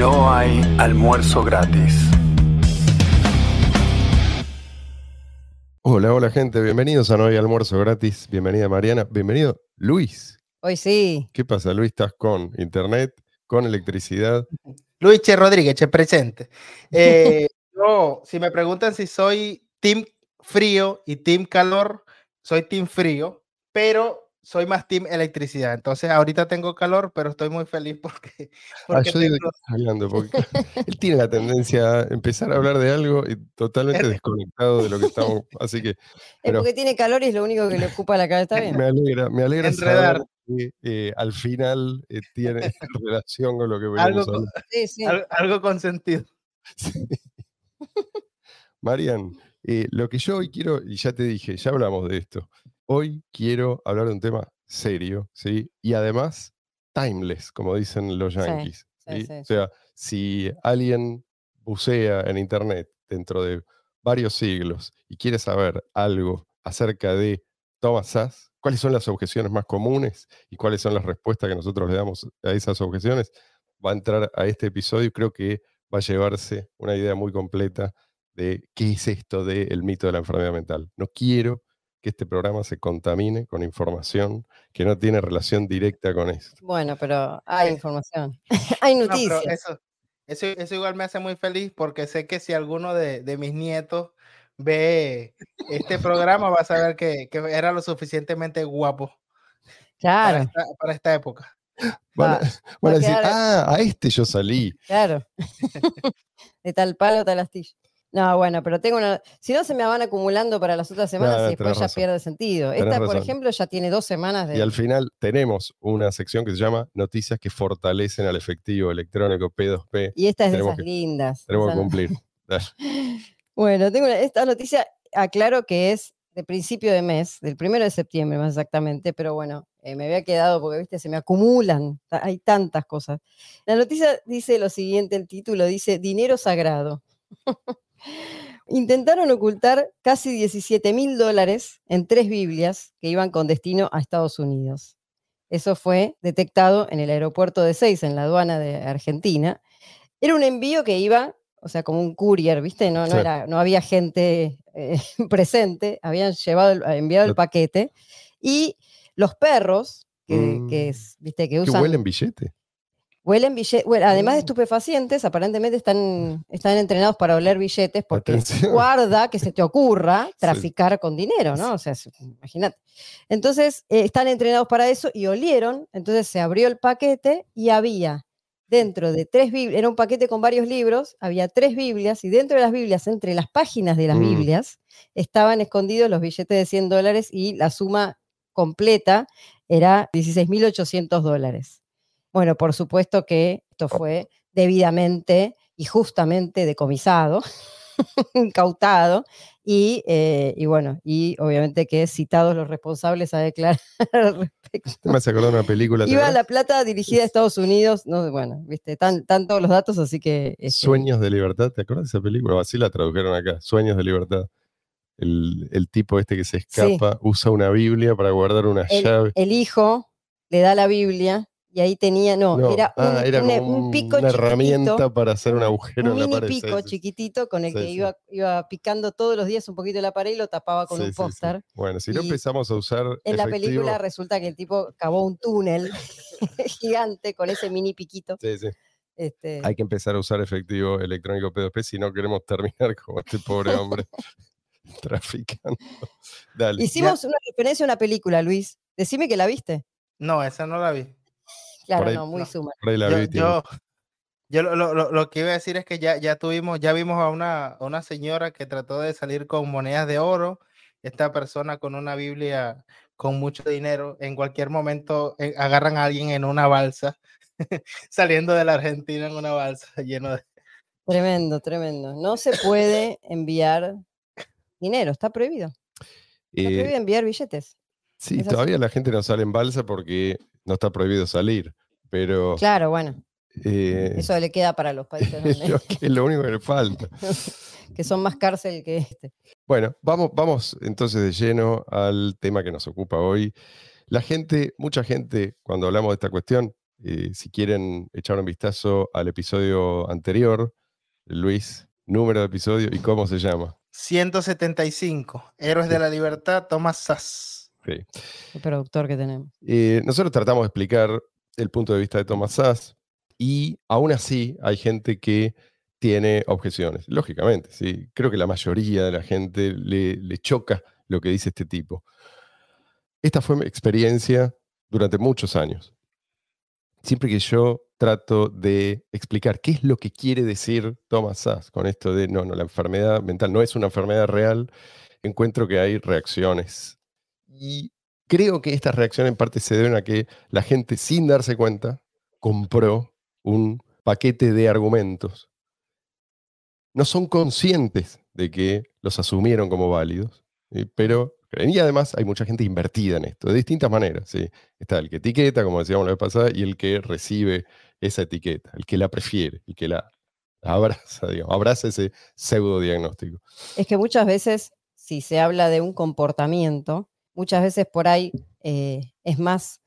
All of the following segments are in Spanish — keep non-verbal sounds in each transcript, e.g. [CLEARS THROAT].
no hay almuerzo gratis. Hola, hola gente, bienvenidos a No hay almuerzo gratis. Bienvenida Mariana, bienvenido Luis. Hoy sí. ¿Qué pasa Luis? ¿Estás con internet, con electricidad? [LAUGHS] Luis Che Rodríguez, che presente. Eh, [LAUGHS] yo, si me preguntan si soy team frío y team calor, soy team frío, pero soy más team electricidad. Entonces, ahorita tengo calor, pero estoy muy feliz porque. [LAUGHS] Ah, porque yo digo tengo- que estás hablando, porque él tiene la tendencia a empezar a hablar de algo y totalmente desconectado de lo que estamos. Así que [LAUGHS] Es porque tiene calor y es lo único que le ocupa la cabeza. Está bien. me alegra, me alegra Enredar. saber que eh, al final eh, tiene [LAUGHS] relación con lo que algo, venimos con, hablando. Sí, sí. al- algo con sentido. Sí. Marian, eh, lo que yo hoy quiero, y ya te dije, ya hablamos de esto, hoy quiero hablar de un tema serio, ¿sí? Y además, timeless, como dicen los yankees. sí, ¿sí? sí, O sea, si alguien bucea en Internet dentro de varios siglos y quiere saber algo acerca de Thomas Sass, cuáles son las objeciones más comunes y cuáles son las respuestas que nosotros le damos a esas objeciones, va a entrar a este episodio y creo que va a llevarse una idea muy completa de qué es esto del mito de la enfermedad mental. No quiero que este programa se contamine con información que no tiene relación directa con esto. Bueno, pero hay información. [LAUGHS] hay No, noticias. eso, eso, eso igual me hace muy feliz porque sé que si alguno de, de mis nietos ve este programa va a saber que, que era lo suficientemente guapo para Claro, esta, para esta época. Van a, Va- [LAUGHS] van a decir, ah, a este yo salí. claro. [LAUGHS] de tal palo, tal astilla. No, bueno, pero tengo una. Si no, se me van acumulando para las otras semanas y después ya razón. pierde sentido. Tenés Esta, por razón. ejemplo, ya tiene dos semanas de. Y al final tenemos una sección que se llama Noticias que fortalecen al efectivo electrónico P2P. y esta es de esas que- lindas. Tenemos que cumplir. [LAUGHS] Bueno, tengo una- esta noticia, aclaro que es de principio de mes, del primero de septiembre más exactamente, pero bueno, eh, me había quedado porque, viste, se me acumulan, hay tantas cosas. La noticia dice lo siguiente, el título dice, dinero sagrado. [LAUGHS] Intentaron ocultar casi 17 mil dólares en tres Biblias que iban con destino a Estados Unidos. Eso fue detectado en el aeropuerto de Seis, en la aduana de Argentina. Era un envío que iba, o sea, como un courier, ¿viste? No, no, era, no había gente eh, [LAUGHS] presente, habían llevado, enviado el paquete y los perros, que, Mm. que es, ¿viste? Que ¿Qué usan... huelen billete? Huelen billetes, además de Mm. estupefacientes, aparentemente están, están entrenados para oler billetes porque Atención. [LAUGHS] guarda que se te ocurra traficar con dinero, ¿no? O sea, imagínate. Entonces, eh, están entrenados para eso y olieron, entonces se abrió el paquete y había dentro de tres Biblias, era un paquete con varios libros, había tres Biblias y dentro de las Biblias, entre las páginas de las Mm. Biblias, estaban escondidos los billetes de 100 dólares y la suma completa era 16.800 dólares. Bueno, por supuesto que esto fue debidamente y justamente decomisado, [LAUGHS] incautado, y, eh, y bueno, y obviamente que citados los responsables a declarar [LAUGHS] al respecto. Me hace acordar una película. ¿te Iba acordás? la plata dirigida a Estados Unidos, no, bueno, viste, tan, tan todos los datos, así que... este, Sueños de libertad, ¿te acuerdas de esa película? Así la tradujeron acá, Sueños de libertad. El, el tipo este que se escapa usa una Biblia para guardar una el, llave. el hijo le da la Biblia y ahí tenía, no, No, era un, ah, era un- como un pico una chiquitito, herramienta para hacer un agujero un en la mini pared. sí, pico sí, chiquitito con el Sí, que sí. iba, iba picando todos los días un poquito de la pared y lo tapaba con Sí, un sí, sí. póster. Bueno, si no empezamos a usar En la película resulta que el tipo cavó un túnel [LAUGHS] gigante con ese mini piquito. Sí, sí. Este, Hay que empezar a usar efectivo electrónico P2P si no queremos terminar como este pobre hombre [LAUGHS] traficando. Dale. Hicimos una referencia a una película, Luis. Decime que la viste. No, esa no la vi. Claro, ahí- no, muy no. suma. Por ahí la yo, yo, yo lo, lo- lo- lo que iba a decir es que ya, ya tuvimos, ya vimos a una, a una señora que trató de salir con monedas de oro. Esta persona con una Biblia con mucho dinero, en cualquier momento eh, agarran a alguien en una balsa, [LAUGHS] saliendo de la Argentina en una balsa [LAUGHS] lleno de... Tremendo, tremendo. No se puede enviar dinero, está prohibido. Está Eh, prohibido enviar billetes. sí, así. todavía la gente no sale en balsa porque no está prohibido salir, pero Claro, bueno, eh, eso le queda para los países es, [LAUGHS] donde- lo, que- es lo único que le falta. [LAUGHS] que son más cárcel que este. Bueno, vamos, vamos entonces de lleno al tema que nos ocupa hoy. La gente, mucha gente, cuando hablamos de esta cuestión, eh, si quieren echar un vistazo al episodio anterior, Luis, número de episodio y cómo se llama. 175, Héroes de la Libertad, Thomas Sass. Sí. El productor que tenemos. Eh, nosotros tratamos de explicar el punto de vista de Thomas Sass y aún así hay gente que tiene objeciones. Lógicamente, sí. Creo que la mayoría de la gente le, le choca lo que dice este tipo. Esta fue mi experiencia durante muchos años. Siempre que yo trato de explicar qué es lo que quiere decir Thomas Sass con esto de, no, no, la enfermedad mental no es una enfermedad real, encuentro que hay reacciones. Y creo que estas reacciones en parte se deben a que la gente, sin darse cuenta, compró un paquete de argumentos. No son conscientes de que los asumieron como válidos, pero creen. Y además hay mucha gente invertida en esto, de distintas maneras. Está el que etiqueta, como decíamos la vez pasada, y el que recibe esa etiqueta, el que la prefiere, el que la abraza, digamos, abraza ese pseudo diagnóstico. Es que muchas veces, si se habla de un comportamiento, muchas veces por ahí eh, es más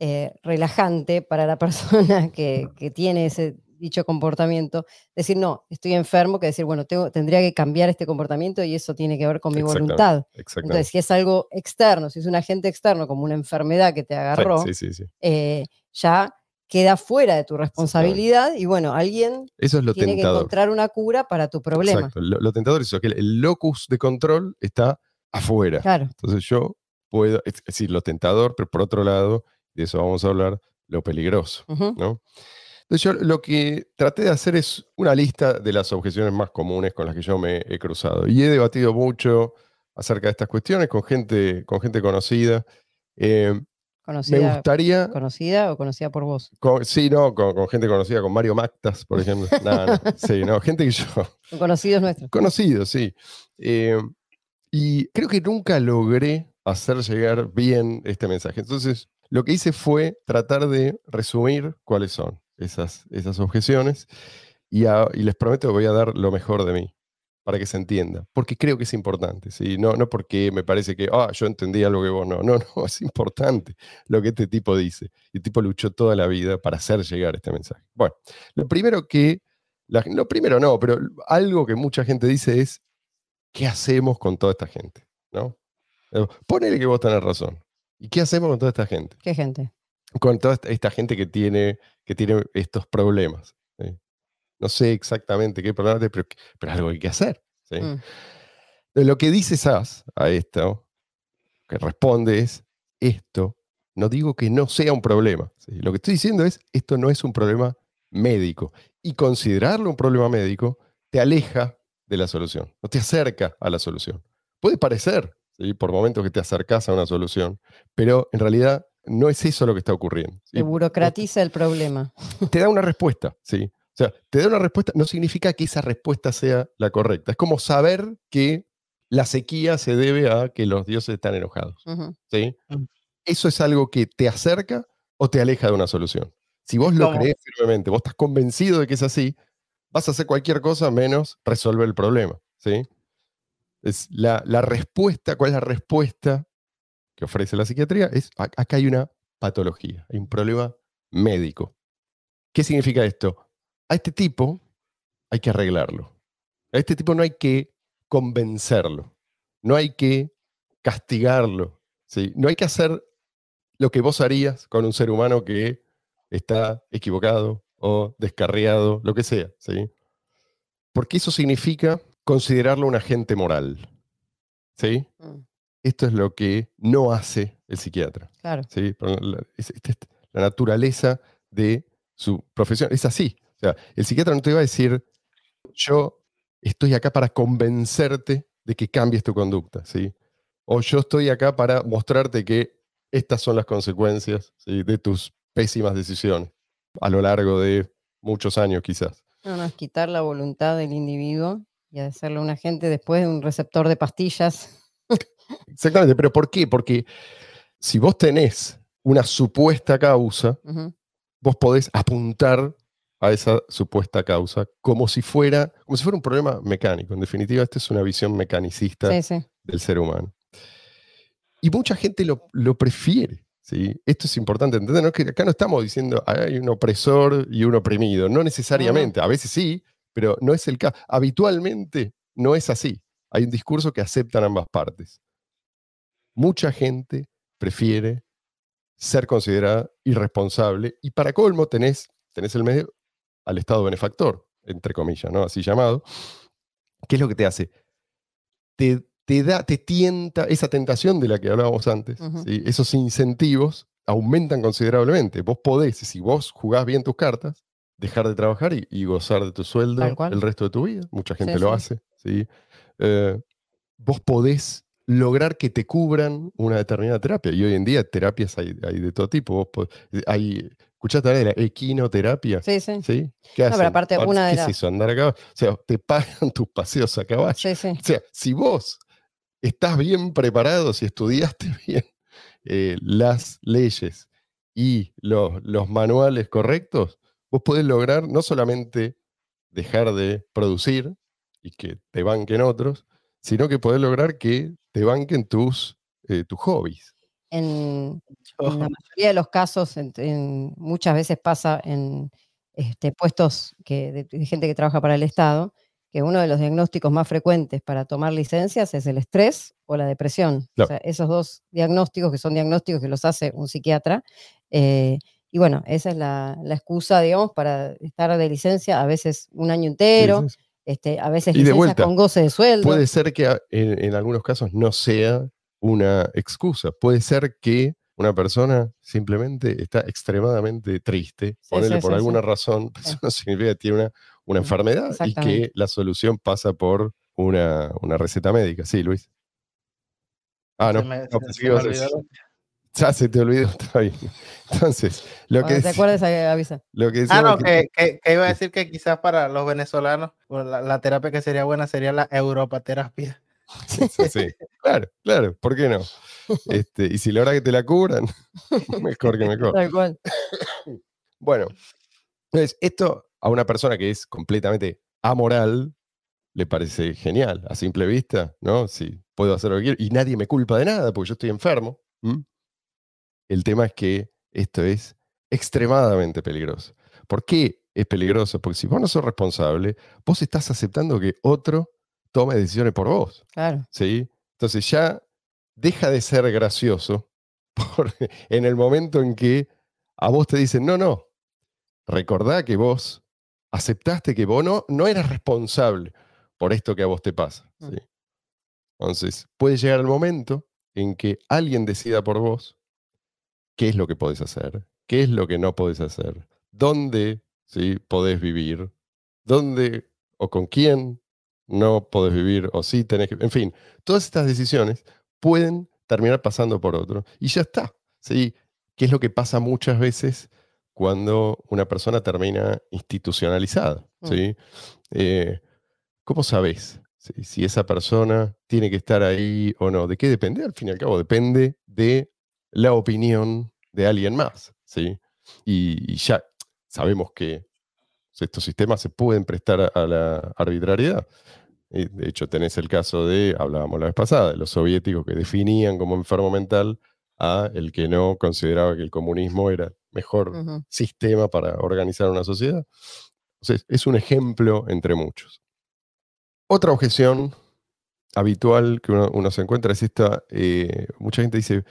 eh, relajante para la [LAUGHS] persona que, que tiene ese dicho comportamiento, decir, no, estoy enfermo, que decir, bueno, tengo, tendría que cambiar este comportamiento y eso tiene que ver con mi Exactamente, voluntad. Exactamente. Entonces, si es algo externo, si es un agente externo, como una enfermedad que te agarró, Sí, sí, sí. eh, ya queda fuera de tu responsabilidad y bueno, alguien Eso es lo tiene que tentador. encontrar una cura para tu problema. Exacto. Lo, lo tentador es eso, que el, el locus de control está afuera. Claro. Entonces yo puedo, es decir, lo tentador, pero por otro lado, de eso vamos a hablar, lo peligroso. ujú, ¿no? Entonces yo lo que traté de hacer es una lista de las objeciones más comunes con las que yo me he cruzado. Y he debatido mucho acerca de estas cuestiones con gente, con gente conocida. Eh, me Conocida, gustaría, conocida o conocida por vos. con- sí, no, con, con gente conocida, con Mario Mactas, por ejemplo. No, no, [LAUGHS] sí, no, gente que yo, conocidos nuestros. conocido, sí. Eh, y creo que nunca logré hacer llegar bien este mensaje. Entonces, lo que hice fue tratar de resumir cuáles son esas, esas objeciones y, a- y les prometo que voy a dar lo mejor de mí para que se entienda, porque creo que es importante, ¿sí? no, no porque me parece que, ah, yo entendí algo que vos no, no, [LAUGHS] no, es importante lo que este tipo dice. Y el tipo luchó toda la vida para hacer llegar este mensaje. Bueno, lo primero que, la, lo primero no, pero algo que mucha gente dice es, ¿qué hacemos con toda esta gente? ¿No? Eh, Ponele que vos tenés razón. ¿Y qué hacemos con toda esta gente? ¿Qué gente? Con toda esta, esta gente que tiene, que tiene estos problemas. ¿sí? No sé exactamente qué problemas, pero, pero algo hay que hacer. ¿sí? Mm, De Lo que dice Sass a esto, que responde es, esto, no digo que no sea un problema. ¿sí? Lo que estoy diciendo es, esto no es un problema médico. Y considerarlo un problema médico te aleja de la solución, no te acerca a la solución. Puede parecer, ¿sí? por momentos que te acercas a una solución, pero en realidad no es eso lo que está ocurriendo. ¿sí? Se burocratiza el problema. [LAUGHS] te da una respuesta, ¿sí? O sea, te da una respuesta, no significa que esa respuesta sea la correcta. Es como saber que la sequía se debe a que los dioses están enojados. ¿sí? Mm. Eso es algo que te acerca o te aleja de una solución. Si vos lo crees firmemente, vos estás convencido de que es así, vas a hacer cualquier cosa menos resolver el problema, ¿sí? Es la, la respuesta, ¿cuál es la respuesta que ofrece la psiquiatría? Es, ac- acá hay una patología, hay un problema médico. ¿Qué significa esto? A este tipo hay que arreglarlo. A este tipo no hay que convencerlo. No hay que castigarlo. ¿sí? No hay que hacer lo que vos harías con un ser humano que está equivocado o descarriado, lo que sea. ¿sí? Porque eso significa considerarlo un agente moral. ¿sí? Mm, Esto es lo que no hace el psiquiatra. Claro. ¿sí? La, es- es- es la naturaleza de su profesión es así. O sea, el psiquiatra no te va a decir, yo estoy acá para convencerte de que cambies tu conducta, ¿sí? O yo estoy acá para mostrarte que estas son las consecuencias ¿sí? de tus pésimas decisiones a lo largo de muchos años quizás. No, no, es quitar la voluntad del individuo y hacerle un agente después de un receptor de pastillas. Exactamente, pero ¿por qué? Porque si vos tenés una supuesta causa, vos podés apuntar a esa supuesta causa como si fuera, como si fuera un problema mecánico. En definitiva, esta es una visión mecanicista Sí, sí. del ser humano. Y mucha gente lo, lo prefiere. Esto es importante entender, ¿no? que acá no estamos diciendo hay un opresor y un oprimido, no necesariamente, a veces sí, pero no es el caso. Habitualmente no es así. Hay un discurso que aceptan ambas partes. Mucha gente prefiere ser considerada irresponsable y para colmo tenés, tenés el medio al Estado benefactor, entre comillas, ¿no? Así llamado. ¿Qué es lo que te hace? Te, te da, te tienta esa tentación de la que hablábamos antes. ¿sí? esos incentivos aumentan considerablemente. Vos podés, si vos jugás bien tus cartas, dejar de trabajar y, y gozar de tu sueldo el resto de tu vida. Mucha gente Sí, lo sí. hace. ¿sí? Eh, vos podés lograr que te cubran una determinada terapia. Y hoy en día terapias hay, hay de todo tipo. Vos po- hay, ¿Escuchaste hablar de la equinoterapia? Sí, sí. ¿Sí? ¿Qué No, pero hacen? aparte, Par- una de ¿Qué es las- eso? Andar a caballo. O sea, te [LAUGHS] pagan tus paseos a caballo. Sí, sí. O sea, si vos estás bien preparado, si estudiaste [LAUGHS] bien eh, las leyes y los, los manuales correctos, vos podés lograr no solamente dejar de producir y que te banquen otros, sino que podés lograr que te banquen tus, eh, tus hobbies. En, en la mayoría de los casos, en- en- muchas veces pasa en este, puestos que, de, de gente que trabaja para el Estado, que uno de los diagnósticos más frecuentes para tomar licencias es el estrés o la depresión. Claro. O sea, esos dos diagnósticos, que son diagnósticos que los hace un psiquiatra. eh, y bueno, esa es la, la excusa, digamos, para estar de licencia, a veces un año entero, sí, sí. este, a veces licencias vuelta, con goce de sueldo. Puede ser que en, en algunos casos no sea una excusa. Puede ser que una persona simplemente está extremadamente triste, Sí, ponele sí, por sí, alguna razón, [LAUGHS] eso no significa que tiene una, una enfermedad y que la solución pasa por una, una receta médica. Sí, Luis. Ah, no, Se me- se- que me olvidó [LAUGHS] Ya se te olvidó, [LAUGHS] está bien. Entonces, lo que, Cuando te ahí avisa. lo que Ah, no, que- que, que- que iba a decir que quizás para los venezolanos bueno, la, la terapia que sería buena sería la europaterapia. Sí, sí, sí. Claro, claro, ¿por qué no? Este, y si logra que te la cubran, [LAUGHS] mejor que mejor. Tal cual. Bueno, entonces esto a una persona que es completamente amoral le parece genial, a simple vista, ¿no? Si puedo hacer lo que quiero y nadie me culpa de nada porque yo estoy enfermo. El tema es que esto es extremadamente peligroso. ¿Por qué es peligroso? Porque si vos no sos responsable, vos estás aceptando que otro tome decisiones por vos. Claro. ¿sí? Entonces ya deja de ser gracioso [LAUGHS] en el momento en que a vos te dicen, no, no, recordá que vos aceptaste que vos no, no eras responsable por esto que a vos te pasa. Mm. ¿sí? Entonces puede llegar el momento en que alguien decida por vos qué es lo que podés hacer, qué es lo que no podés hacer, dónde ¿sí? podés vivir, dónde o con quién no podés vivir o sí tenés que... En fin, todas estas decisiones pueden terminar pasando por otro y ya está. ¿sí? ¿Qué es lo que pasa muchas veces cuando una persona termina institucionalizada? Mm. ¿sí? Eh, ¿Cómo sabes si, si esa persona tiene que estar ahí o no? ¿De qué depende? Al fin y al cabo, depende de la opinión de alguien más. ¿sí? Y, y ya sabemos que estos sistemas se pueden prestar a, la arbitrariedad. Y, de hecho, tenés el caso de, hablábamos la vez pasada, de los soviéticos que definían como enfermo mental a el que no consideraba que el comunismo era el mejor sistema para organizar una sociedad. Es un ejemplo entre muchos. Otra objeción habitual que uno, uno se encuentra es esta, eh, mucha gente dice,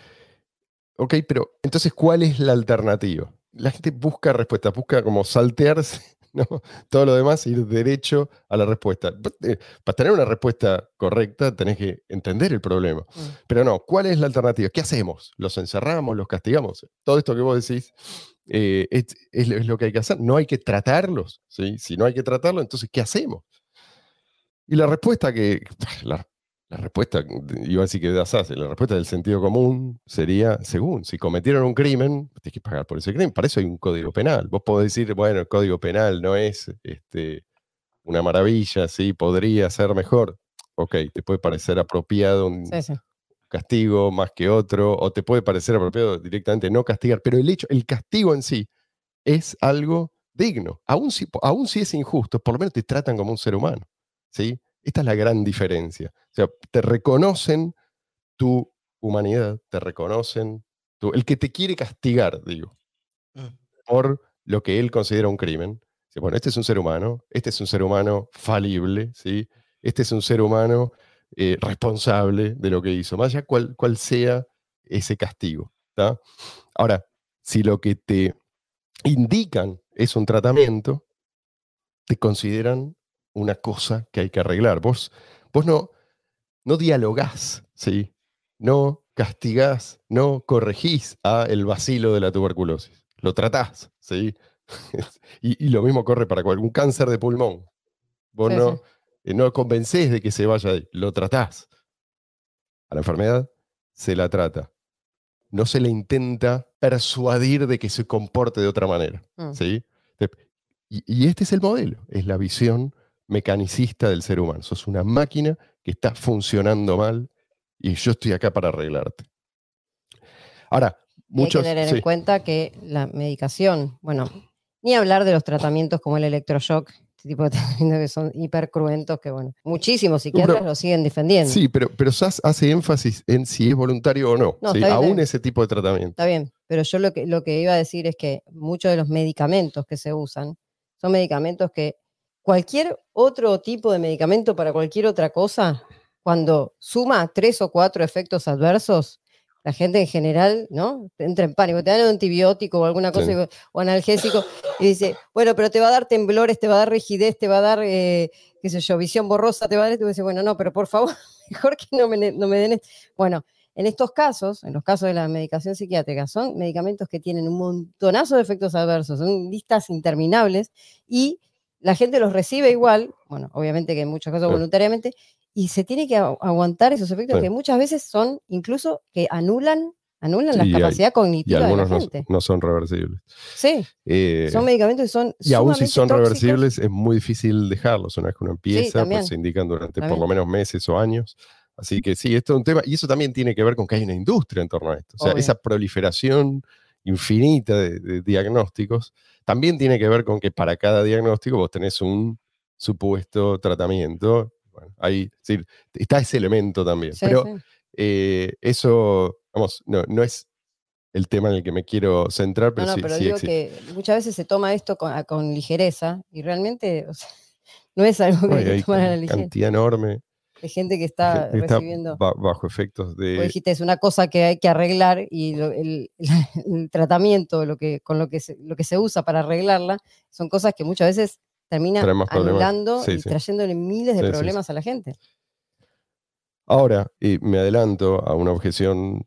ok, pero entonces, ¿cuál es la alternativa? La gente busca respuestas, busca como saltearse [LAUGHS] ¿no? todo lo demás, ir derecho a la respuesta. Eh, Para tener una respuesta correcta tenés que entender el problema. Mm. Pero no, ¿cuál es la alternativa? ¿Qué hacemos? ¿Los encerramos? ¿Los castigamos? Todo esto que vos decís eh, es, es lo- que hay que hacer. No hay que tratarlos. ¿sí? Si no hay que tratarlos, entonces, ¿qué hacemos? Y la respuesta que. [LAUGHS] La, la respuesta, iba a decir que de la respuesta del sentido común sería, según, si cometieron un crimen, tienes que pagar por ese crimen. Para eso hay un código penal. Vos podés decir, bueno, el código penal no es este, una maravilla, sí, podría ser mejor. Ok, te puede parecer apropiado un Sí, sí. castigo más que otro, o te puede parecer apropiado directamente no castigar, pero el hecho, el castigo en sí es algo digno. Aún si, aún si es injusto, por lo menos te tratan como un ser humano. ¿sí? Esta es la gran diferencia. O sea, te reconocen tu humanidad, te reconocen el que te quiere castigar, digo, Mm. por lo que él considera un crimen. Bueno, este es un ser humano, este es un ser humano falible, ¿sí? Este es un ser humano eh, responsable de lo que hizo, más allá cuál, cuál sea ese castigo. ¿tá? Ahora, si lo que te indican es un tratamiento, te consideran una cosa que hay que arreglar. Vos, vos no, no dialogás, ¿sí? no castigás, no corregís a el vacilo de la tuberculosis. Lo tratás, ¿sí? [LAUGHS] y, y lo mismo corre para algún cáncer de pulmón. Vos Sí, no, sí. eh, no convencés de que se vaya ahí, lo tratás. A la enfermedad se la trata. No se le intenta persuadir de que se comporte de otra manera. Mm. ¿sí? Y, y este es el modelo, es la visión mecanicista del ser humano. Sos una máquina que está funcionando mal y yo estoy acá para arreglarte. Ahora, hay que tener sí, en cuenta que la medicación, bueno, ni hablar de los tratamientos como el electroshock, este tipo de [LAUGHS] tratamientos que son hiper cruentos, que bueno, muchísimos psiquiatras Pero- lo siguen defendiendo. sí, pero, pero SAS hace énfasis en si es voluntario o no. No, Aún bien. ese tipo de tratamiento. Está bien, pero yo lo que, lo que iba a decir es que muchos de los medicamentos que se usan son medicamentos que cualquier otro tipo de medicamento para cualquier otra cosa, cuando suma tres o cuatro efectos adversos, la gente en general, ¿no? Entra en pánico, te dan un antibiótico o alguna cosa Sí. y- o analgésico y dice, bueno, pero te va a dar temblores, te va a dar rigidez, te va a dar, eh, qué sé yo, visión borrosa, te va a dar, esto", y vos decís, bueno, no, pero por favor, [LAUGHS] mejor que no me, no me den esto. Bueno, en estos casos, en los casos de la medicación psiquiátrica, son medicamentos que tienen un montonazo de efectos adversos, son listas interminables y la gente los recibe igual, bueno, obviamente que en muchos casos Sí. voluntariamente, y se tiene que agu- aguantar esos efectos Sí. que muchas veces son incluso que anulan, anulan la hay- capacidad Y cognitiva de la algunos no, son reversibles. Sí, Eh, son medicamentos que son y aún si son tóxicos. reversibles, es muy difícil dejarlos. Una vez que uno empieza, pues se indican durante por lo menos meses o años. Así que sí, esto es un tema. Y eso también tiene que ver con que hay una industria en torno a esto. O sea, Obvio. esa proliferación infinita de, de diagnósticos también tiene que ver con que para cada diagnóstico vos tenés un supuesto tratamiento. Bueno, ahí sí, está ese elemento también. Sí, Pero sí. eh, eso, vamos, no, no es el tema en el que me quiero centrar, No, pero no, sí, pero sí digo existe. que muchas veces se toma esto con, a- con ligereza y realmente o sea, [LAUGHS] no es algo que hay que tomar a la ligera. cantidad enorme Hay gente que de está gente que está recibiendo. ba- bajo efectos Vos de... dijiste, es una cosa que hay que arreglar y lo- el, [LAUGHS] el tratamiento, lo que, con lo que, se, lo que se usa para arreglarla, son cosas que muchas veces terminan anulando Sí, y sí. trayéndole miles de sí. problemas a la gente. Ahora, y me adelanto a una objeción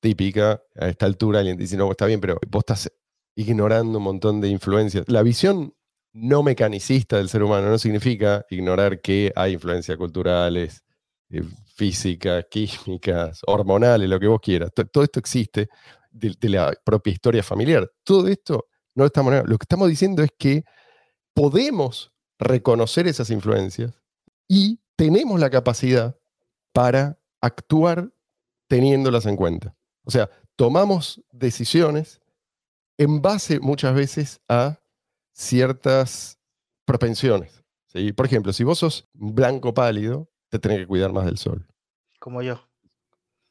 típica, a esta altura alguien dice, no, está bien, pero vos estás ignorando un montón de influencias. La visión no mecanicista del ser humano no significa ignorar que hay influencias culturales, eh, físicas, químicas, hormonales, lo que vos quieras. To- Todo esto existe de, la propia historia familiar. Todo esto no lo estamos. Lo que estamos diciendo es que podemos reconocer esas influencias y tenemos la capacidad para actuar teniéndolas en cuenta. O sea, tomamos decisiones en base muchas veces a ciertas propensiones. ¿sí? Por ejemplo, si vos sos blanco pálido, te tenés que cuidar más del sol. Como yo.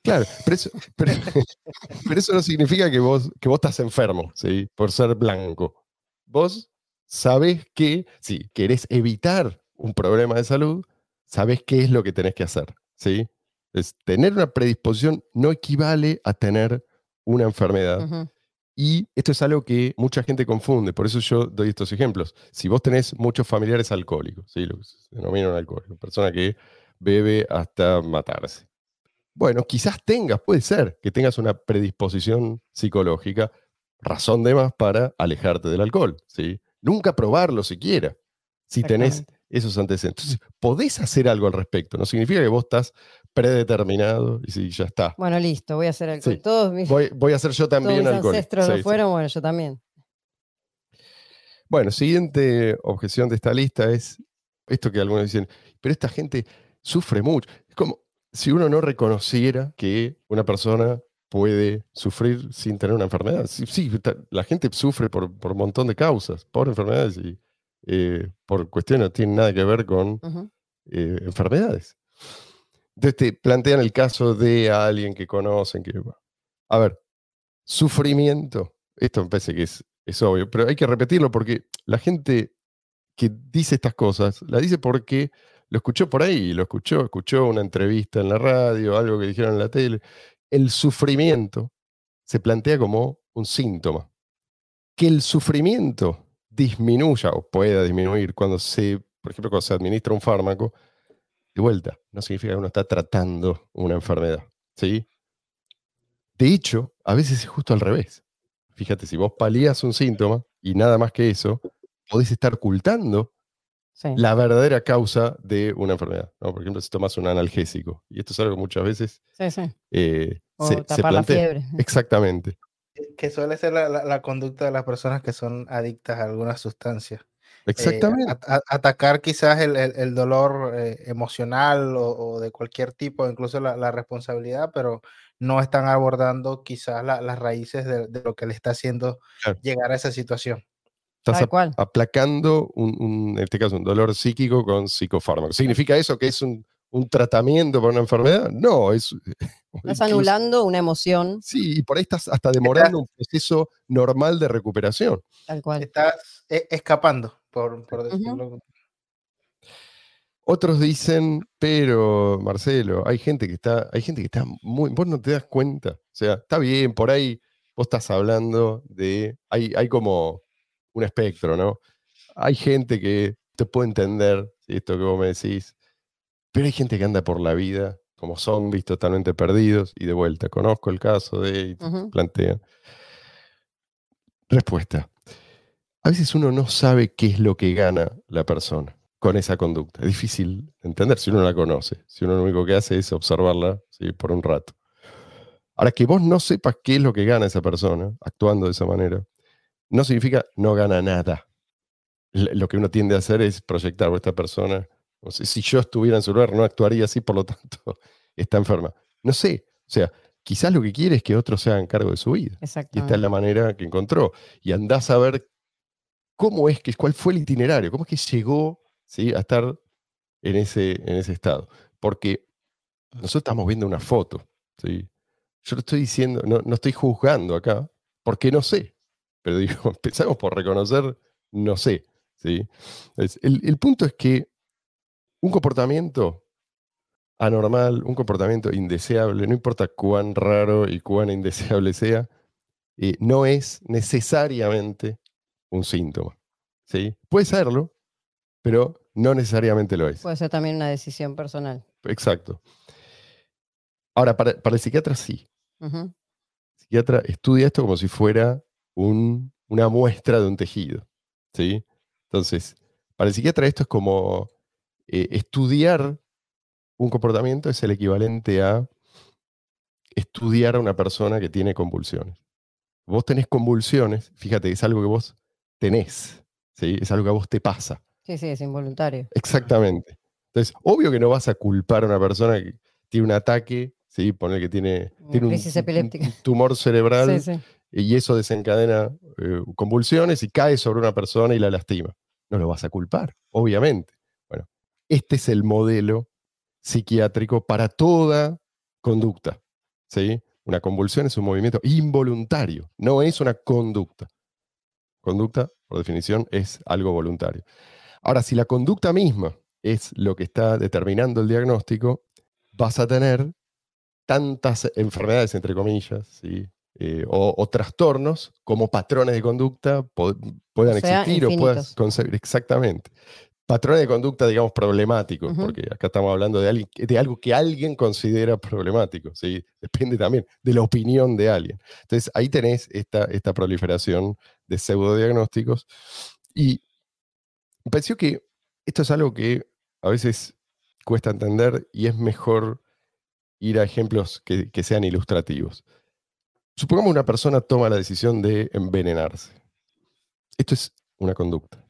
Claro, pero eso, pero- [LAUGHS] pero eso no significa que vos, que vos estás enfermo, ¿sí? Por ser blanco. Vos sabés que, si querés evitar un problema de salud, sabés qué es lo que tenés que hacer, ¿sí? Es, tener una predisposición no equivale a tener una enfermedad. Y esto es algo que mucha gente confunde, por eso yo doy estos ejemplos. Si vos tenés muchos familiares alcohólicos, ¿sí? lo que se denomina un alcohólico, persona que bebe hasta matarse. Bueno, quizás tengas, puede ser que tengas una predisposición psicológica, razón de más para alejarte del alcohol, ¿sí? Nunca probarlo siquiera, si tenés. Esos antecedentes. Entonces, podés hacer algo al respecto, no significa que vos estás predeterminado y sí, ya está. Bueno, listo, voy a hacer alcohol. Sí. Todos mis, Voy, voy a hacer yo todos también mis alcohol. ancestros Sí, sí. fueron, bueno, yo también. Bueno, siguiente objeción de esta lista es esto que algunos dicen, pero esta gente sufre mucho. Es como si uno no reconociera que una persona puede sufrir sin tener una enfermedad. Sí, sí, la gente sufre por, por un montón de causas, por enfermedades y eh, por cuestiones no tienen nada que ver con eh, enfermedades. Entonces te plantean el caso de alguien que conocen, que, a ver, sufrimiento. Esto me parece que es, es obvio, pero hay que repetirlo porque la gente que dice estas cosas, la dice porque lo escuchó por ahí, lo escuchó, escuchó una entrevista en la radio, algo que dijeron en la tele. El sufrimiento se plantea como un síntoma. Que el sufrimiento disminuya o pueda disminuir cuando se, por ejemplo, cuando se administra un fármaco, de vuelta, no significa que uno está tratando una enfermedad. ¿sí? De hecho, a veces es justo al revés. Fíjate, si vos palías un síntoma y nada más que eso, podés estar ocultando la verdadera causa de una enfermedad. Por ejemplo, si tomas un analgésico, y esto es algo que muchas veces eh, se, tapar la fiebre. Exactamente. Que suele ser la, conducta de las personas que son adictas a alguna sustancia. Eh, Exactamente. atacar quizás el, dolor eh, emocional o, de cualquier tipo, incluso la, responsabilidad, pero no están abordando quizás las raíces de, lo que le está haciendo llegar a esa situación. Estás aplacando, un, en este caso, un dolor psíquico con psicofármaco. ¿Significa eso que es un, tratamiento para una enfermedad? No, es... [LAUGHS] Estás anulando una emoción. Sí, y por ahí estás hasta demorando un proceso normal de recuperación. Tal cual. Estás e, escapando, por, decirlo. Otros dicen, pero Marcelo, hay gente que está, hay gente que está muy, vos no te das cuenta. O sea, está bien, por ahí vos estás hablando de, hay, hay como un espectro, ¿no? Hay gente que te puede entender esto que vos me decís, pero hay gente que anda por la vida como zombies totalmente perdidos y de vuelta. Conozco el caso de, plantean. Respuesta. A veces uno no sabe qué es lo que gana la persona con esa conducta. Es difícil entender si uno no la conoce, si uno lo único que hace es observarla por un rato. Ahora, que vos no sepas qué es lo que gana esa persona actuando de esa manera, no significa no gana nada. Lo que uno tiende a hacer es proyectar a esta persona. No sé, si yo estuviera en su lugar, no actuaría así, por lo tanto, [LAUGHS] está enferma. No sé. O sea, quizás lo que quiere es que otros se hagan cargo de su vida. Y esta es la manera que encontró. Y andás a ver cómo es que, cuál fue el itinerario, cómo es que llegó ¿sí? a estar en ese, en ese estado. Porque nosotros estamos viendo una foto. ¿sí? Yo lo estoy diciendo, no, no estoy juzgando acá, porque no sé. Pero digo, [LAUGHS] empezamos por reconocer, no sé. ¿sí? el, punto es que un comportamiento anormal, un comportamiento indeseable, no importa cuán raro y cuán indeseable sea, eh, no es necesariamente un síntoma. ¿sí? Puede serlo, pero no necesariamente lo es. Puede ser también una decisión personal. Exacto. Ahora, para, el psiquiatra sí. El psiquiatra estudia esto como si fuera una muestra de un tejido. ¿sí? Entonces, para el psiquiatra esto es como eh, estudiar un comportamiento es el equivalente a estudiar a una persona que tiene convulsiones. Vos tenés convulsiones, fíjate, es algo que vos tenés, ¿sí? es algo que a vos te pasa. Sí, sí, es involuntario. Exactamente. Entonces, obvio que no vas a culpar a una persona que tiene un ataque, ¿sí? poner que tiene, tiene un, tumor cerebral sí, sí y eso desencadena eh, convulsiones y cae sobre una persona y la lastima. No lo vas a culpar, obviamente. Este es el modelo psiquiátrico para toda conducta. ¿sí? Una convulsión es un movimiento involuntario, no es una conducta. Conducta, por definición, es algo voluntario. Ahora, si la conducta misma es lo que está determinando el diagnóstico, vas a tener tantas enfermedades, entre comillas, ¿sí? Eh, o, trastornos como patrones de conducta puedan existir o puedan conseguir. Exactamente. Patrones de conducta, digamos, problemáticos, porque acá estamos hablando de, de algo que alguien considera problemático, ¿sí? depende también de la opinión de alguien. Entonces, ahí tenés esta, esta proliferación de pseudodiagnósticos. Y me pareció que esto es algo que a veces cuesta entender y es mejor ir a ejemplos que, que sean ilustrativos. Supongamos una persona toma la decisión de envenenarse. Esto es una conducta.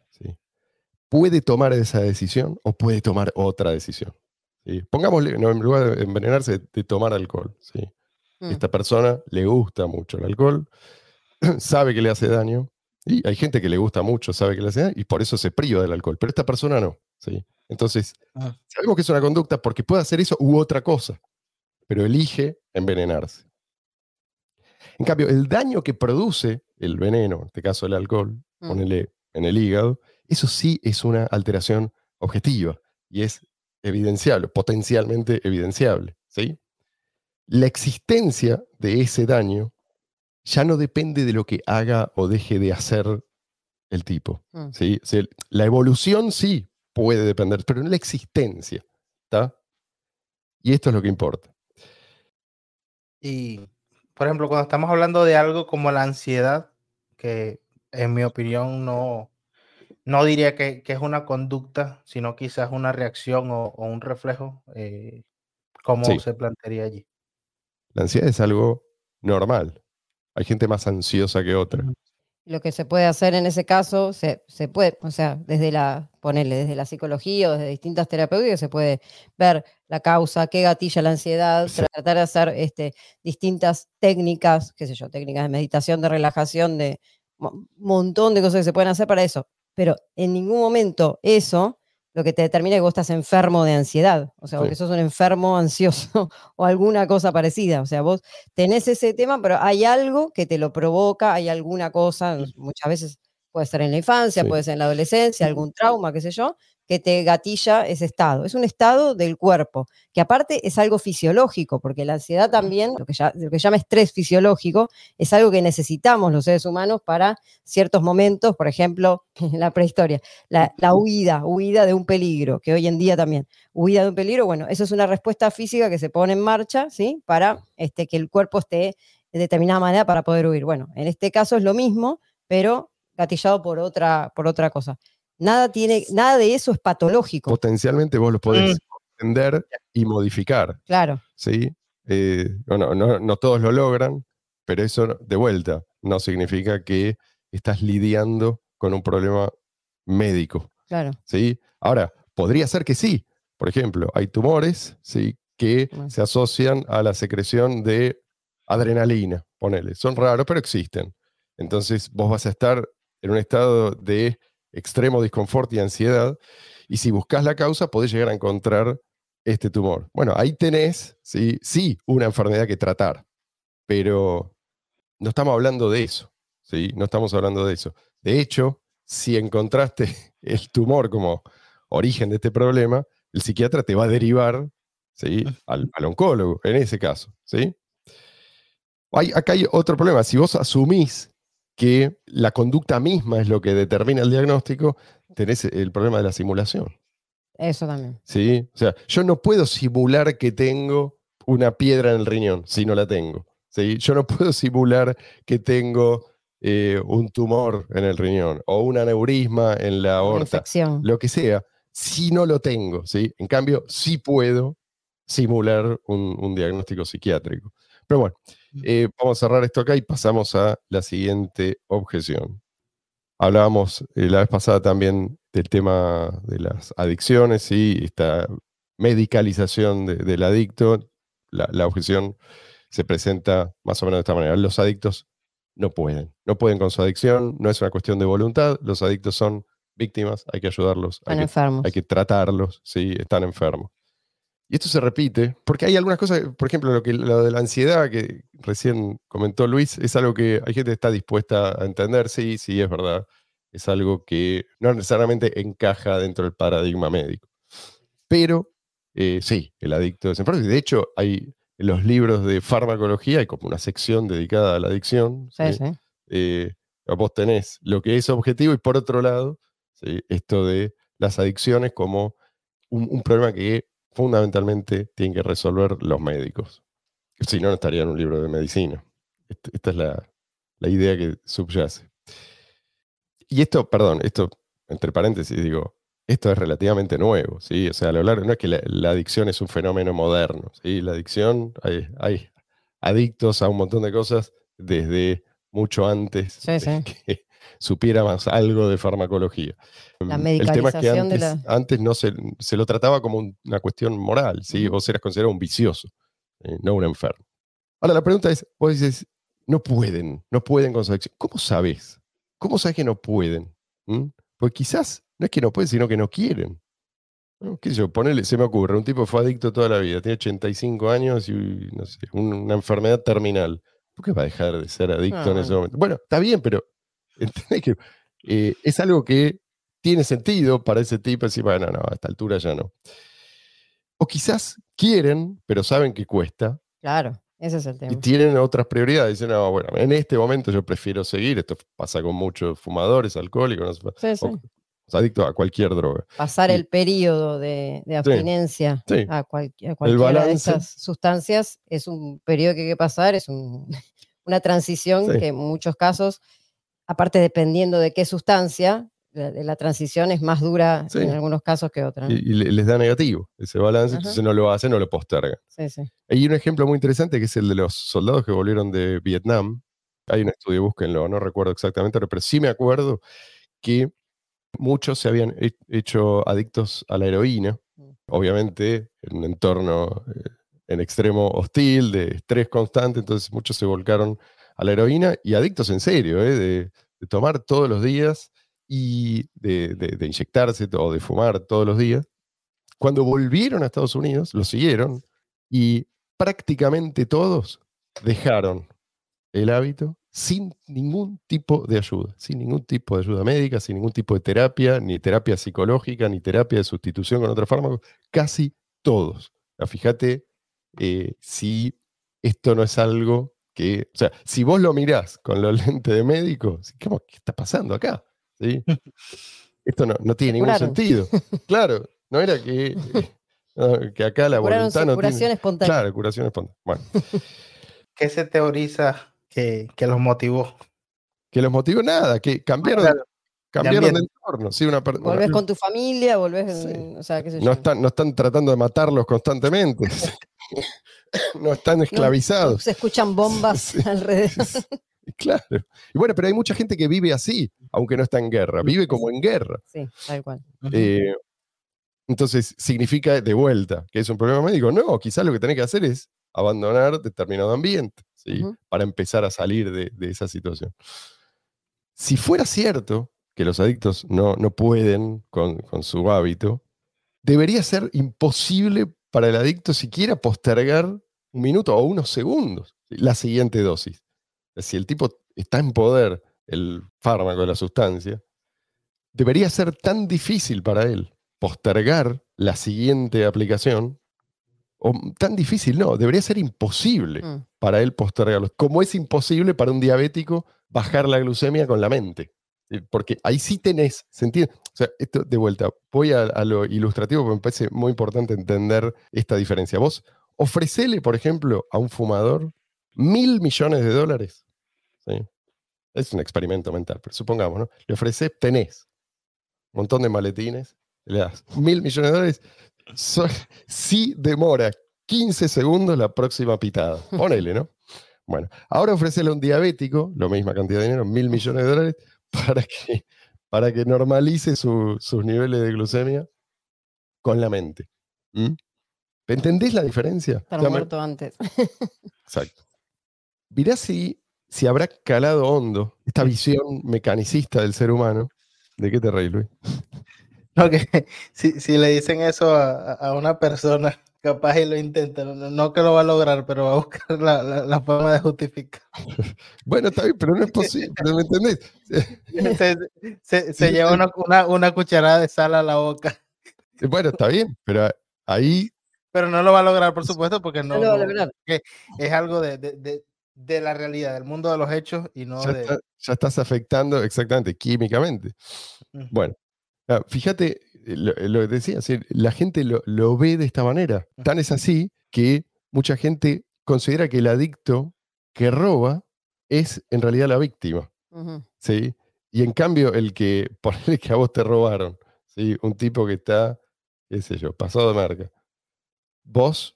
Puede tomar esa decisión o puede tomar otra decisión. ¿sí? Pongámosle, en lugar de envenenarse, de tomar alcohol. ¿sí? Mm. Esta persona le gusta mucho el alcohol, [CLEARS THROAT] sabe que le hace daño, y hay gente que le gusta mucho, sabe que le hace daño, y por eso se priva del alcohol, pero esta persona no. ¿sí? Entonces, ah. sabemos que es una conducta porque puede hacer eso u otra cosa, pero elige envenenarse. En cambio, el daño que produce el veneno, en este caso el alcohol, Mm. ponele en el hígado, eso sí es una alteración objetiva y es evidenciable, potencialmente evidenciable. ¿sí? La existencia de ese daño ya no depende de lo que haga o deje de hacer el tipo. Mm. ¿sí? O sea, la evolución sí puede depender, pero no la existencia. ¿está? Y esto es lo que importa. Y, por ejemplo, cuando estamos hablando de algo como la ansiedad, que en mi opinión no, no diría que, que es una conducta, sino quizás una reacción o, o un reflejo, eh, ¿cómo Sí. se plantearía allí? La ansiedad es algo normal. Hay gente más ansiosa que otra. Lo que se puede hacer en ese caso, se, se puede, o sea, desde la, ponerle, desde la psicología o desde distintas terapéuticas, se puede ver la causa, qué gatilla la ansiedad, Sí. tratar de hacer este, distintas técnicas, qué sé yo, técnicas de meditación, de relajación, de un montón de cosas que se pueden hacer para eso. Pero en ningún momento eso lo que te determina es que vos estás enfermo de ansiedad, o sea, o Sí. que sos un enfermo ansioso [LAUGHS] o alguna cosa parecida. O sea, vos tenés ese tema, pero hay algo que te lo provoca, hay alguna cosa, muchas veces puede ser en la infancia, Sí. puede ser en la adolescencia, algún trauma, qué sé yo, que te gatilla ese estado. Es un estado del cuerpo, que aparte es algo fisiológico, porque la ansiedad también, lo que, ya, llama estrés fisiológico, es algo que necesitamos los seres humanos para ciertos momentos, por ejemplo, en [LAUGHS] la prehistoria, la, la huida, huida de un peligro, que hoy en día también, huida de un peligro, bueno, eso es una respuesta física que se pone en marcha, ¿sí? Para este, que el cuerpo esté de determinada manera para poder huir. Bueno, en este caso es lo mismo, pero gatillado por otra, por otra cosa. Nada, tiene, nada de eso es patológico, Potencialmente vos lo podés entender y modificar. claro. ¿sí? Eh, bueno, no, no todos lo logran, pero eso de vuelta no significa que estás lidiando con un problema médico. Claro, ¿sí? Ahora, podría ser que sí. Por ejemplo, hay tumores ¿sí? que Bueno. se asocian a la secreción de adrenalina, ponele. Son raros, pero existen. Entonces vos vas a estar en un estado de extremo disconfort y ansiedad, y si buscas la causa, podés llegar a encontrar este tumor. Bueno, ahí tenés, sí, sí, una enfermedad que tratar, pero no estamos hablando de eso, ¿sí? No estamos hablando de eso. De hecho, si encontraste [LAUGHS] el tumor como origen de este problema, el psiquiatra te va a derivar ¿sí? al, al oncólogo, en ese caso. ¿sí? Hay, acá hay otro problema. Si vos asumís que la conducta misma es lo que determina el diagnóstico, tenés el problema de la simulación. eso también. ¿sí? O sea, yo no puedo simular que tengo una piedra en el riñón si no la tengo. ¿sí? Yo no puedo simular que tengo eh, un tumor en el riñón o un aneurisma en la aorta, lo que sea, si no lo tengo. ¿sí? En cambio, sí puedo simular un, un diagnóstico psiquiátrico. Pero bueno, eh, vamos a cerrar esto acá y pasamos a la siguiente objeción. Hablábamos eh, la vez pasada también del tema de las adicciones y esta medicalización de- del adicto. La, la objeción se presenta más o menos de esta manera. Los adictos no pueden, no pueden con su adicción, no es una cuestión de voluntad, los adictos son víctimas, hay que ayudarlos, hay que hay que tratarlos, ¿sí? están enfermos. Y esto se repite, porque hay algunas cosas, por ejemplo, lo, que, lo de la ansiedad que recién comentó Luis, es algo que hay gente que está dispuesta a entender, sí, sí, es verdad. Es algo que no necesariamente encaja dentro del paradigma médico. Pero eh, sí, el adicto es enfermo. De hecho, hay en los libros de farmacología, hay como una sección dedicada a la adicción. Sí, ¿sí? sí. eh, vos tenés lo que es objetivo y por otro lado, ¿sí? esto de las adicciones como un, un problema que fundamentalmente tienen que resolver los médicos. Si no, no estaría en un libro de medicina. Est- Esta es la, la idea que subyace. Y esto, perdón, esto, entre paréntesis, digo, esto es relativamente nuevo, ¿sí? O sea, a lo largo, no es que la, la adicción es un fenómeno moderno, ¿sí? La adicción, hay, hay adictos a un montón de cosas desde mucho antes Sí, de sí. que supiéramos algo de farmacología. La Mm, El tema es que medicalización de antes, la- antes no se, se lo trataba como un- una cuestión moral, ¿sí? Vos eras considerado un vicioso, eh, no un enfermo. Ahora, la pregunta es, vos dices, no pueden, no pueden con su adicción. ¿Cómo sabes? ¿Cómo sabes que no pueden? ¿Mm? Porque quizás no es que no pueden, sino que no quieren. ¿no? ¿Qué sé yo? Ponele, se me ocurre, un tipo fue adicto toda la vida, tiene 85 años y no sé, un- una enfermedad terminal. ¿por qué va a dejar de ser adicto Ah, en ese bueno. momento? Bueno, está bien, pero [LAUGHS] que eh, es algo que tiene sentido para ese tipo, decir, bueno, no, a esta altura ya no. O quizás quieren, pero saben que cuesta, Claro, ese es el y tema. tienen otras prioridades. Dicen, no, bueno, en este momento yo prefiero seguir. Esto pasa con muchos fumadores, alcohólicos, no sé, Sí, sí. o- o adictos a cualquier droga. Pasar el periodo de, de abstinencia sí. a, cual- a cualquiera de esas sustancias es un periodo que hay que pasar, es un- [LAUGHS] una transición que en muchos casos, aparte dependiendo de qué sustancia, la, de la transición es más dura Sí. en algunos casos que otras. Y, ¿no? y le- les da negativo ese balance, Ajá. entonces no lo hacen o lo postergan. Sí, sí. Hay un ejemplo muy interesante que es el de los soldados que volvieron de Vietnam. Hay un estudio, búsquenlo, no recuerdo exactamente, pero sí me acuerdo que muchos se habían he- hecho adictos a la heroína, Mm. obviamente en un entorno eh, en extremo hostil, de estrés constante, entonces muchos se volcaron a la heroína y adictos en serio, eh, de, tomar todos los días y de, inyectarse o de fumar todos los días. Cuando volvieron a Estados Unidos, lo siguieron y prácticamente todos dejaron el hábito sin ningún tipo de ayuda, sin ningún tipo de ayuda médica, sin ningún tipo de terapia, ni terapia psicológica, ni terapia de sustitución con otros fármacos, casi todos. Fíjate eh, si esto no es algo que, o sea, si vos lo mirás con los [LAUGHS] lentes de médico, ¿qué, qué está pasando acá? ¿Sí? [LAUGHS] Esto no, no tiene ningún sentido. [LAUGHS] Claro, no era que, no, que acá la voluntad no curación tiene... espontánea. Claro, curación espontánea. Bueno, ¿Qué se teoriza que, que los motivó? que los motivó nada, que cambiaron, Claro, cambiaron de entorno. Sí, una, Volvés con tu familia, volvés, Sí. o sea, qué sé no, están, no están tratando de matarlos constantemente. [COUGHS] no están esclavizados. Se escuchan bombas [LAUGHS] Sí. alrededor. Claro. Y bueno, pero hay mucha gente que vive así, aunque no está en guerra. Vive como en guerra. Sí, tal cual. Eh, entonces, significa de vuelta que es un problema médico. No, quizás lo que tenés que hacer es abandonar determinado ambiente ¿sí? Para empezar a salir de, de esa situación. Si fuera cierto que los adictos no, no pueden con, con su hábito, debería ser imposible para el adicto siquiera postergar un minuto o unos segundos la siguiente dosis. Si el tipo está en poder, el fármaco, la sustancia, debería ser tan difícil para él postergar la siguiente aplicación, o tan difícil no, debería ser imposible Mm. para él postergarlo, como es imposible para un diabético bajar la glucemia con la mente. Eh, Porque ahí sí tenés, ¿se entiende? O sea, esto de vuelta, voy a, a lo ilustrativo porque me parece muy importante entender esta diferencia. Vos ofrecele, por ejemplo, a un fumador mil millones de dólares. ¿sí? Es un experimento mental, pero supongamos, ¿no? Le ofreces, tenés un montón de maletines, le das mil millones de dólares, so- si demora 15 segundos la próxima pitada. [LAUGHS] Ponele, ¿no? Bueno, ahora ofrecele a un diabético, la misma cantidad de dinero, mil millones de dólares, para que, para que normalice su- sus niveles de glucemia con la mente. ¿Mm? ¿Entendés la diferencia? Estar me- muerto antes. [LAUGHS] Exacto. Mirá si, si habrá calado hondo esta visión mecanicista del ser humano. ¿De qué te reís, Luis? [LAUGHS] No, que [LAUGHS] si, si le dicen eso a, a una persona, capaz y lo intenta, no, no que lo va a lograr, pero va a buscar la, la- la forma de justificar. [LAUGHS] Bueno, está bien, pero no es posible, ¿me entendés? [LAUGHS] Se, se- [LAUGHS] lleva una, una- una cucharada de sal a la boca, Bueno, está bien, pero ahí pero no lo va a lograr, por supuesto, porque no, No lo va a no- es algo de, de- de- de la realidad, del mundo de los hechos y no ya, de... está- ya estás afectando exactamente químicamente. Bueno, ah, fíjate eh, lo, lo que decía, la gente lo, lo ve de esta manera. Tan es así que mucha gente considera que el adicto que roba es en realidad la víctima. ¿sí? Y en cambio, el que, [LAUGHS] ponele que a vos te robaron, ¿sí? Un tipo que está, qué sé yo, pasado de marca. Vos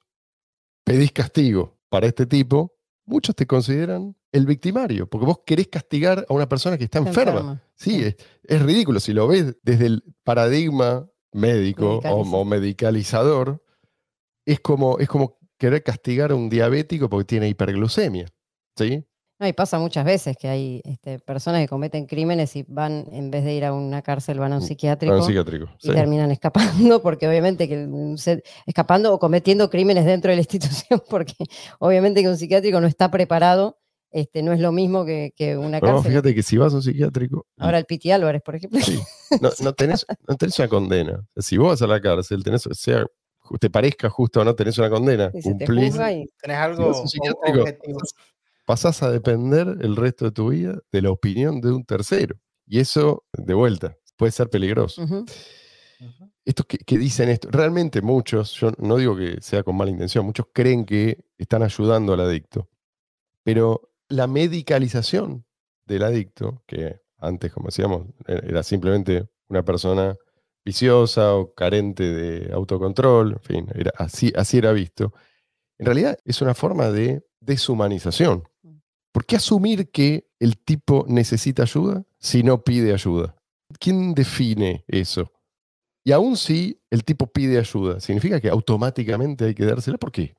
pedís castigo para este tipo, muchos te consideran el victimario, porque vos querés castigar a una persona que está enferma. enferma, Sí, sí. Es, es ridículo. Si lo ves desde el paradigma médico o, o medicalizador, es como, es como querer castigar a un diabético porque tiene hiperglucemia. ¿Sí? No, y pasa muchas veces que hay este, personas que cometen crímenes y van, en vez de ir a una cárcel, van a un Mm, psiquiátrico A un psiquiátrico. y sí. terminan escapando, [LAUGHS] porque obviamente que se- escapando o cometiendo crímenes dentro de la institución, [LAUGHS] porque obviamente que un psiquiátrico no está preparado este, no es lo mismo que, que una Pero cárcel. fíjate que si vas a un psiquiátrico, Ahora el Piti Álvarez, por ejemplo. Sí. [LAUGHS] no, no tenés, no tenés una condena. Si vos vas a la cárcel, tenés, sea, te parezca justo o no, tenés una condena. te Cumplís, juzga y Tenés algo objetivo. Pasás a depender el resto de tu vida de la opinión de un tercero. Y eso, de vuelta, puede ser peligroso. Ujú. Estos que, que dicen esto, realmente muchos, yo no digo que sea con mala intención, muchos creen que están ayudando al adicto. Pero la medicalización del adicto, que antes, como decíamos, e- era simplemente una persona viciosa o carente de autocontrol, en fin, era así, así era visto, en realidad es una forma de deshumanización. ¿Por qué asumir que el tipo necesita ayuda si no pide ayuda? ¿Quién define eso? Y aún si el tipo pide ayuda, ¿significa que automáticamente hay que dársela? ¿Por qué?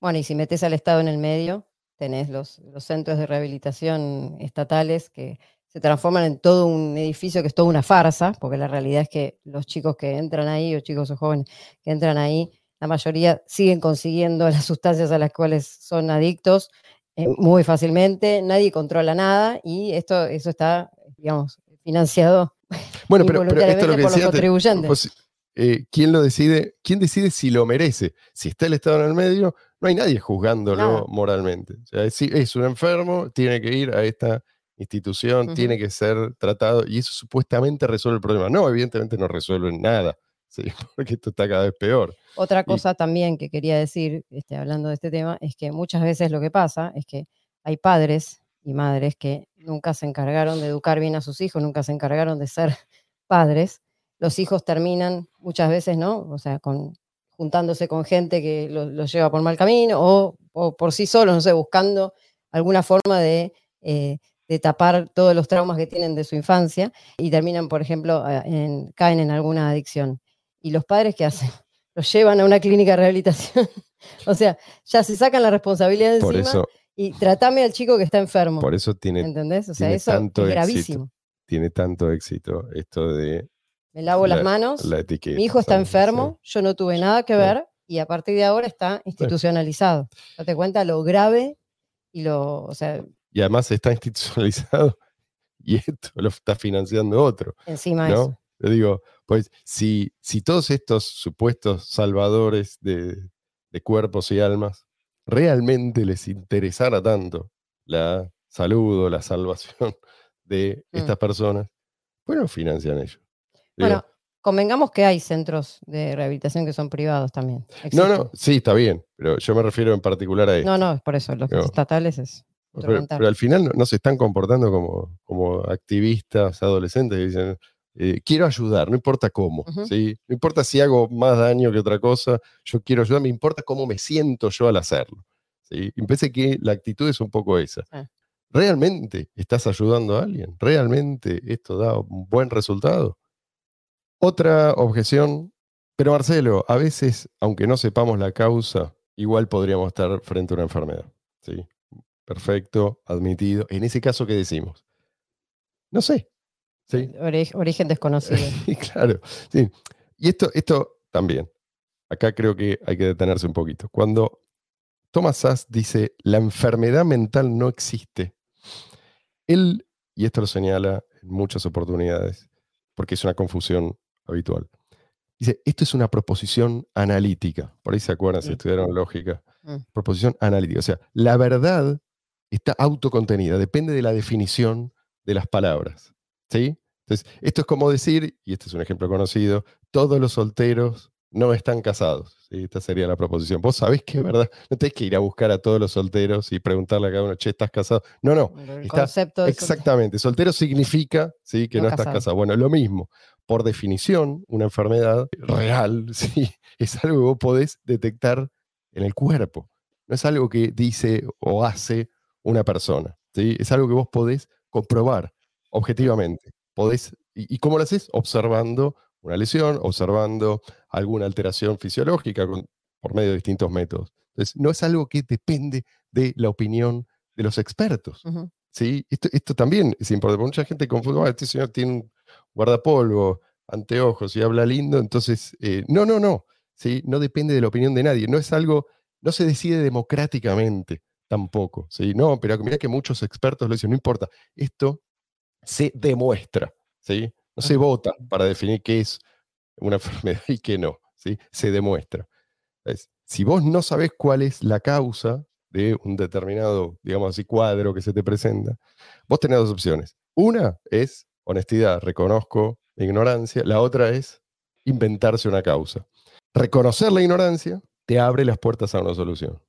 Bueno, y si metes al Estado en el medio, tenés los, centros de rehabilitación estatales que se transforman en todo un edificio que es toda una farsa, porque la realidad es que los chicos que entran ahí, o chicos o jóvenes que entran ahí, la mayoría siguen consiguiendo [LAUGHS] las sustancias a las cuales son adictos eh, muy fácilmente, nadie controla nada y esto, eso está, digamos, financiado [LAUGHS] Bueno, pero, pero esto es lo que por los decía contribuyentes. Eh, ¿quién lo decide? ¿Quién decide si lo merece? Si está el Estado en el medio, no hay nadie juzgándolo Nada. moralmente. O sea, es, es un enfermo, tiene que ir a esta institución, tiene que ser tratado, y eso supuestamente resuelve el problema. No, evidentemente no resuelve nada, ¿sí? [LAUGHS] porque esto está cada vez peor. Otra Y- cosa también que quería decir, este, hablando de este tema, es que muchas veces lo que pasa es que hay padres y madres que nunca se encargaron de educar bien a sus hijos, nunca se encargaron de ser [LAUGHS] padres. Los hijos terminan muchas veces, ¿no? O sea, con, juntándose con gente que lo- los lleva por mal camino o, o por sí solos, no sé, buscando alguna forma de, eh, de tapar todos los traumas que tienen de su infancia y terminan, por ejemplo, en- caen en alguna adicción. ¿Y los padres qué hacen? [LAUGHS] Los llevan a una clínica de rehabilitación. [LAUGHS] o sea, ya se sacan la responsabilidad de encima eso, y tratame al chico que está enfermo. por eso tiene, ¿Entendés? O sea, eso tanto es éxito. gravísimo. tiene tanto éxito esto de Me lavo las La- manos, la etiqueta. mi hijo está ¿sabes? Sí. enfermo, yo no tuve nada que ver y a partir de ahora está institucionalizado. Date cuenta lo grave y lo, o sea, Y además está institucionalizado [LAUGHS] y esto lo está financiando otro. encima eso. ¿no? Yo digo, pues si, si todos estos supuestos salvadores de, de cuerpos y almas realmente les interesara tanto la salud o la salvación [LAUGHS] de Mm. estas personas, bueno, financian ellos. Digo, Bueno, convengamos que hay centros de rehabilitación que son privados también. no, no, sí, está bien, pero yo me refiero en particular a esto. No, no, es por eso, los No. estatales es Pero, pero al final no, no se están comportando como, como activistas adolescentes que dicen, eh, quiero ayudar, no importa cómo. ¿sí? no importa si hago más daño que otra cosa, yo quiero ayudar, me importa cómo me siento yo al hacerlo. ¿sí? Y parece que la actitud es un poco esa. ¿Realmente estás ayudando a alguien? ¿Realmente esto da un buen resultado? Otra objeción, pero Marcelo, a veces, aunque no sepamos la causa, igual podríamos estar frente a una enfermedad. ¿sí? Perfecto, admitido. En ese caso, ¿qué decimos? No sé. ¿Sí? Ori- origen desconocido. [LAUGHS] Claro, sí. Y esto, esto también. Acá creo que hay que detenerse un poquito. Cuando Thomas Sass dice, la enfermedad mental no existe, él, y esto lo señala en muchas oportunidades, porque es una confusión habitual, dice, esto es una proposición analítica. Por ahí se acuerdan si Mm. estudiaron lógica. Mm. Proposición analítica. O sea, la verdad está autocontenida, depende de la definición de las palabras. ¿Sí? Entonces, esto es como decir, y este es un ejemplo conocido, todos los solteros no están casados. ¿sí? Esta sería la proposición. Vos sabés que es verdad, no tenés que ir a buscar a todos los solteros y preguntarle a cada uno, che, ¿estás casado? No, no, El está concepto de exactamente. Soltero significa ¿sí? que No no, estás casado. casado. Bueno, lo mismo. Por definición, una enfermedad real [LAUGHS] ¿sí? es algo que vos podés detectar en el cuerpo. No es algo que dice o hace una persona. ¿sí? Es algo que vos podés comprobar objetivamente. Podés, ¿Y, y cómo lo haces? Observando una lesión, observando alguna alteración fisiológica con- por medio de distintos métodos. Entonces, no es algo que depende de la opinión de los expertos. ¿sí? Esto, esto también es importante, mucha gente confunde, "Ah, este señor tiene un guardapolvo, anteojos y habla lindo, entonces, eh, no, no, no, ¿sí? no depende de la opinión de nadie, no es algo, no se decide democráticamente tampoco. ¿sí? No, pero mira que muchos expertos lo dicen, no importa, esto se demuestra, ¿sí? no se vota para definir qué es una [LAUGHS] enfermedad y qué no, ¿sí? se demuestra. Es, si vos no sabés cuál es la causa de un determinado, digamos así, cuadro que se te presenta, vos tenés dos opciones. Una es honestidad, reconozco ignorancia. La otra es inventarse una causa. Reconocer la ignorancia te abre las puertas a una solución.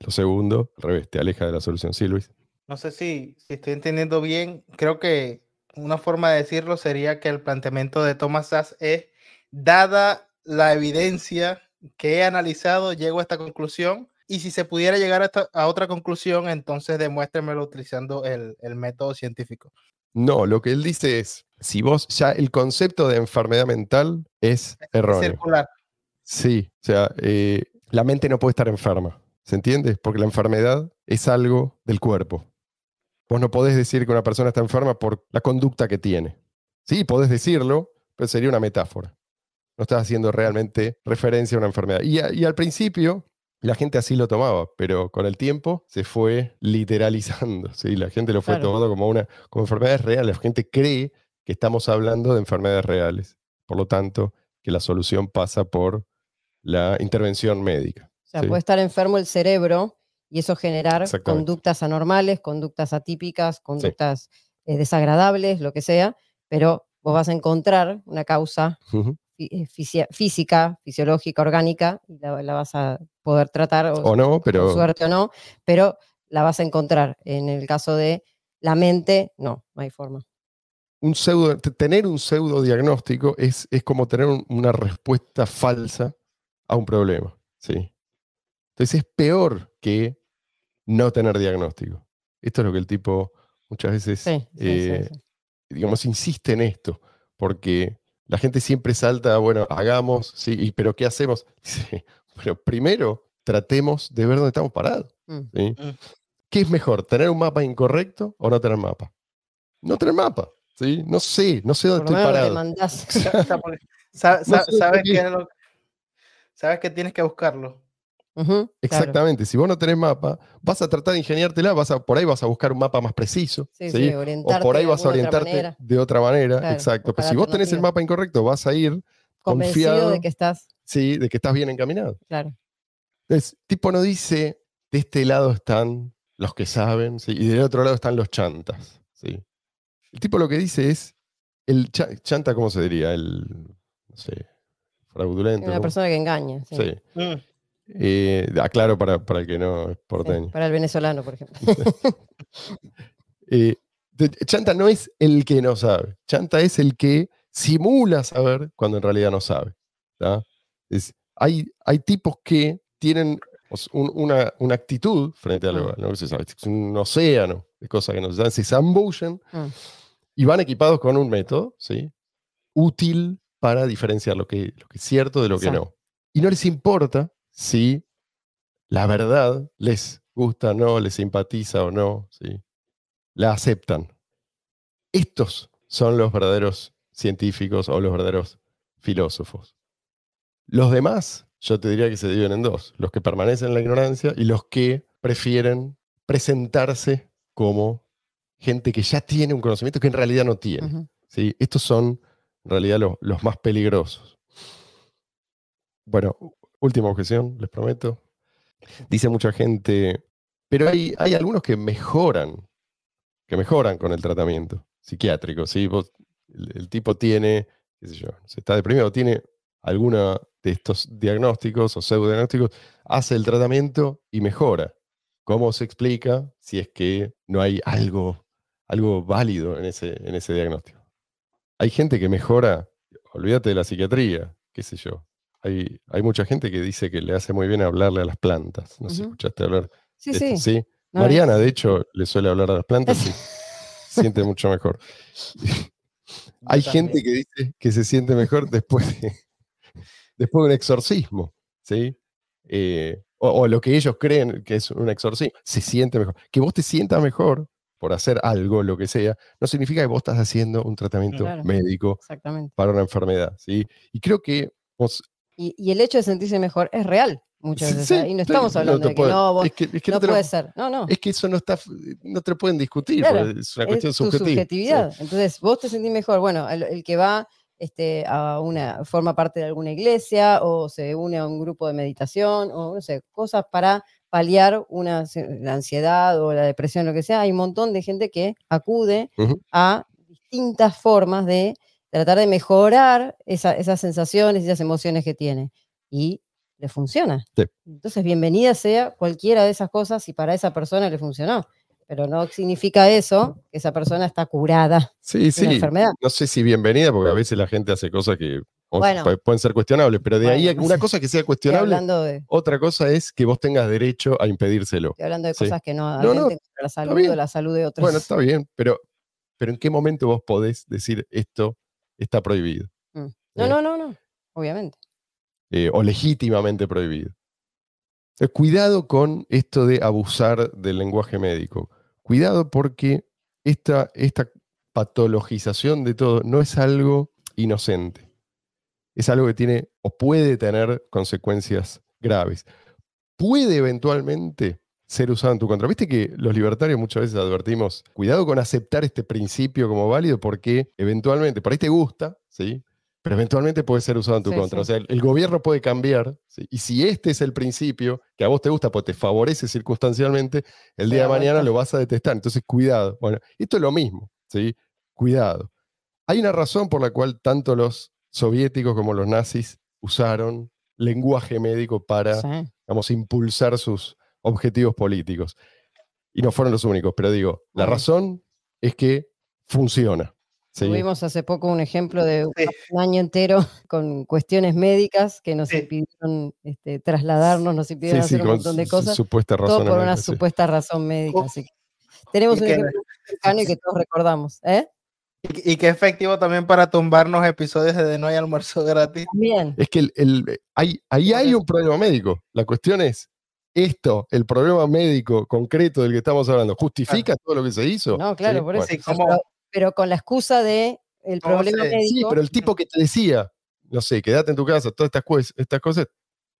Lo segundo, al revés, te aleja de la solución. Sí, Luis. No sé si, si estoy entendiendo bien. Creo que una forma de decirlo sería que el planteamiento de Thomas Sass es, dada la evidencia que he analizado, llego a esta conclusión. Y si se pudiera llegar a, a otra conclusión, entonces demuéstremelo utilizando el, el método científico. No, lo que él dice es, si vos ya el concepto de enfermedad mental es erróneo. Circular. Sí, o sea, eh, la mente no puede estar enferma, ¿se entiende? Porque la enfermedad es algo del cuerpo. Vos no podés decir que una persona está enferma por la conducta que tiene. Sí, podés decirlo, pero sería una metáfora. No estás haciendo realmente referencia a una enfermedad. Y, y al principio, la gente así lo tomaba, pero con el tiempo se fue literalizando. ¿sí? La gente lo fue Claro. tomando como una como enfermedades reales. La gente cree que estamos hablando de enfermedades reales. Por lo tanto, que la solución pasa por la intervención médica. O sea, Sí. puede estar enfermo el cerebro y eso generar conductas anormales, conductas atípicas, conductas eh, desagradables, lo que sea, pero vos vas a encontrar una causa eh, física, fisiológica, orgánica, y la, la vas a poder tratar, o, O no, con pero suerte o no, pero la vas a encontrar. En el caso de la mente, no, no hay forma. un pseudo, tener un pseudo diagnóstico es, es como tener un- una respuesta falsa a un problema. ¿sí? Entonces es peor que no tener diagnóstico. Esto es lo que el tipo muchas veces, Sí, sí, sí, eh, sí. digamos, insiste en esto, porque la gente siempre salta, bueno, hagamos, sí, y, pero ¿qué hacemos? [LAUGHS] Dice, bueno, primero tratemos de ver dónde estamos parados. Mm. ¿sí? Mm. ¿Qué es mejor, tener un mapa incorrecto o no tener mapa? No tener mapa, ¿sí? No sé, no sé dónde Por estoy parado. mandás. [LAUGHS] No sé sabes, que sabes que tienes que buscarlo. Exactamente, si vos no tenés mapa, vas a tratar de ingeniártela, vas a, por ahí vas a buscar un mapa más preciso, Sí, ¿sí? sí, o orientarte por ahí de vas a otra orientarte manera, de otra manera, Claro, exacto. Pero si vos tenés el mapa incorrecto, vas a ir convencido confiado, de que estás, sí, de que estás bien encaminado. claro. Entonces, tipo no dice, de este lado están los que saben, ¿sí? y del otro lado están los chantas, ¿sí? El tipo lo que dice es, el cha- chanta, ¿cómo se diría? El, no sé, fraudulento. Una persona que engaña. sí. Sí. Mm. Eh, aclaro para, para el que no es Sí, porteño. para el venezolano, por ejemplo. [LAUGHS] Eh, chanta no es el que no sabe. Chanta es el que simula saber cuando en realidad no sabe. Es- hay, hay tipos que tienen un- una, una actitud frente a lo, Mm. que se sabe. Es un océano de cosas que no se saben. Se zambullen Mm. y van equipados con un método ¿sí? útil para diferenciar lo que, lo que es cierto de lo que no. Y no les importa si la verdad les gusta o no, les simpatiza o no, ¿sí? la aceptan. Estos son los verdaderos científicos o los verdaderos filósofos. Los demás, yo te diría que se dividen en dos, los que permanecen en la ignorancia y los que prefieren presentarse como gente que ya tiene un conocimiento que en realidad no tiene. ¿sí? Estos son en realidad los, los más peligrosos. Bueno, última objeción, les prometo. Dice mucha gente, pero hay, hay algunos que mejoran, que mejoran con el tratamiento psiquiátrico. ¿sí? El, tipo tiene, qué sé yo, se está deprimido, tiene alguna de estos diagnósticos o pseudodiagnósticos, hace el tratamiento y mejora. ¿Cómo se explica si es que no hay algo, algo válido en ese, en ese diagnóstico? Hay gente que mejora, olvídate de la psiquiatría, qué sé yo. Hay, hay mucha gente que dice que le hace muy bien hablarle a las plantas. No sé si Ujú. escuchaste hablar Sí, de esto, sí. Mariana, de hecho, le suele hablar a las plantas y [LAUGHS] siente mucho mejor. [LAUGHS] Hay gente que dice que se siente mejor después de, [LAUGHS] después de un exorcismo, ¿sí? Eh, o, o lo que ellos creen que es un exorcismo, se siente mejor. Que vos te sientas mejor por hacer algo, lo que sea, no significa que vos estás haciendo un tratamiento Claro. médico para una enfermedad, ¿sí? Y creo que vos, Y, y el hecho de sentirse mejor es real. muchas veces. sí, ¿eh? y no estamos hablando de que puede- no, vos es que, es que no, no te lo- puede ser. No, no. es que eso no está, no te lo pueden discutir, Claro, es una es cuestión tu subjetiva. subjetividad. Entonces, vos te sentís mejor. Bueno, el, el que va este, a una, forma parte de alguna iglesia o se une a un grupo de meditación o no sé, cosas para paliar una, la ansiedad o la depresión, lo que sea. Hay un montón de gente que acude a distintas formas de tratar de mejorar esa- esas sensaciones y esas emociones que tiene. Y le funciona. Sí. Entonces, bienvenida sea cualquiera de esas cosas si para esa persona le funcionó. Pero no significa eso que esa persona está curada Sí, de una sí. enfermedad. No sé si bienvenida, porque a veces la gente hace cosas que Bueno. pueden ser cuestionables, pero de ahí Bueno, a una cosa que sea [LAUGHS] cuestionable, de, otra cosa es que vos tengas derecho a impedírselo. estoy hablando de cosas que no No, la salud o la salud de otros. Bueno, está bien, pero, pero ¿en qué momento vos podés decir esto está prohibido? no, eh. no, no, no. Obviamente. eh, o legítimamente prohibido. Entonces, cuidado con esto de abusar del lenguaje médico. Cuidado porque esta, esta patologización de todo no es algo inocente. Es algo que tiene o puede tener consecuencias graves. Puede eventualmente ser usado en tu contra. Viste que los libertarios muchas veces advertimos, cuidado con aceptar este principio como válido porque eventualmente, por ahí te gusta, ¿sí? pero eventualmente puede ser usado en tu Sí, contra. sí. O sea, el, el gobierno puede cambiar, ¿sí? y si este es el principio que a vos te gusta, pues te favorece circunstancialmente, el día de mañana lo vas a detestar. Entonces, cuidado. Bueno, esto es lo mismo, ¿sí? Cuidado. Hay una razón por la cual tanto los soviéticos como los nazis usaron lenguaje médico para, impulsar sus objetivos políticos. Y no fueron los únicos, pero digo, la razón es que funciona. ¿sí? Tuvimos hace poco un ejemplo de Sí. un año entero con cuestiones médicas que nos Sí. impidieron este, trasladarnos, nos impidieron Sí, sí, hacer un montón de su- cosas. supuesta Todo razón. por una sí. supuesta razón médica. Oh. Así que tenemos Y un que- ejemplo cercano y que todos recordamos. ¿eh? Y, y que efectivo también para tumbarnos episodios de, de No hay almuerzo gratis. También. Es que el, el- hay, ahí hay un problema médico. La cuestión es, esto, el problema médico concreto del que estamos hablando, ¿justifica todo lo que se hizo? No, claro, Sí, por bueno. eso. Sí, como- Pero, pero con la excusa de el ¿Cómo problema sí, médico. Sí, pero el tipo que te decía, no sé, quédate en tu casa, todas estas, cues- estas cosas,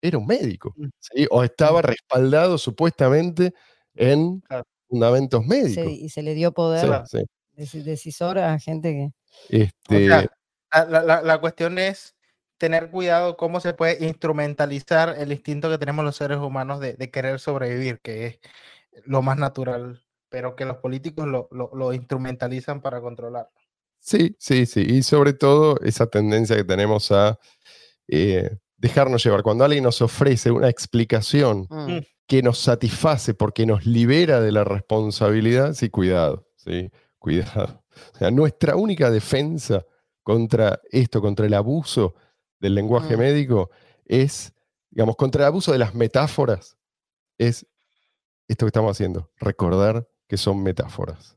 era un médico. Mm. ¿sí? O estaba respaldado supuestamente en Claro. fundamentos médicos. y se le dio Sí, poder sí. deci- decisor a gente que. O Este, sea, la, la- la- la cuestión es tener cuidado cómo se puede instrumentalizar el instinto que tenemos los seres humanos de, de querer sobrevivir, que es lo más natural, pero que los políticos lo, lo- lo instrumentalizan para controlar. Sí, sí, sí. Y sobre todo esa tendencia que tenemos a eh, dejarnos llevar. Cuando alguien nos ofrece una explicación Mm. Mm. que nos satisface porque nos libera de la responsabilidad, sí, cuidado, sí, cuidado. O sea, nuestra única defensa contra esto, contra el abuso del lenguaje Mm. médico, es, digamos, contra el abuso de las metáforas, es esto que estamos haciendo, recordar que son metáforas.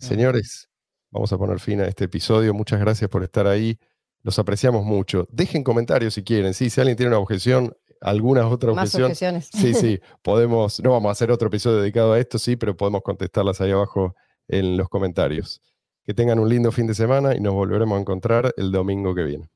Mm. Señores, vamos a poner fin a este episodio. Muchas gracias por estar ahí. Los apreciamos mucho. Dejen comentarios si quieren. Sí, si alguien tiene una objeción, alguna otra Más objeción. objeciones. Sí, sí, [LAUGHS] podemos, no vamos a hacer otro episodio dedicado a esto, sí, pero podemos contestarlas ahí abajo en los comentarios. Que tengan un lindo fin de semana y nos volveremos a encontrar el domingo que viene.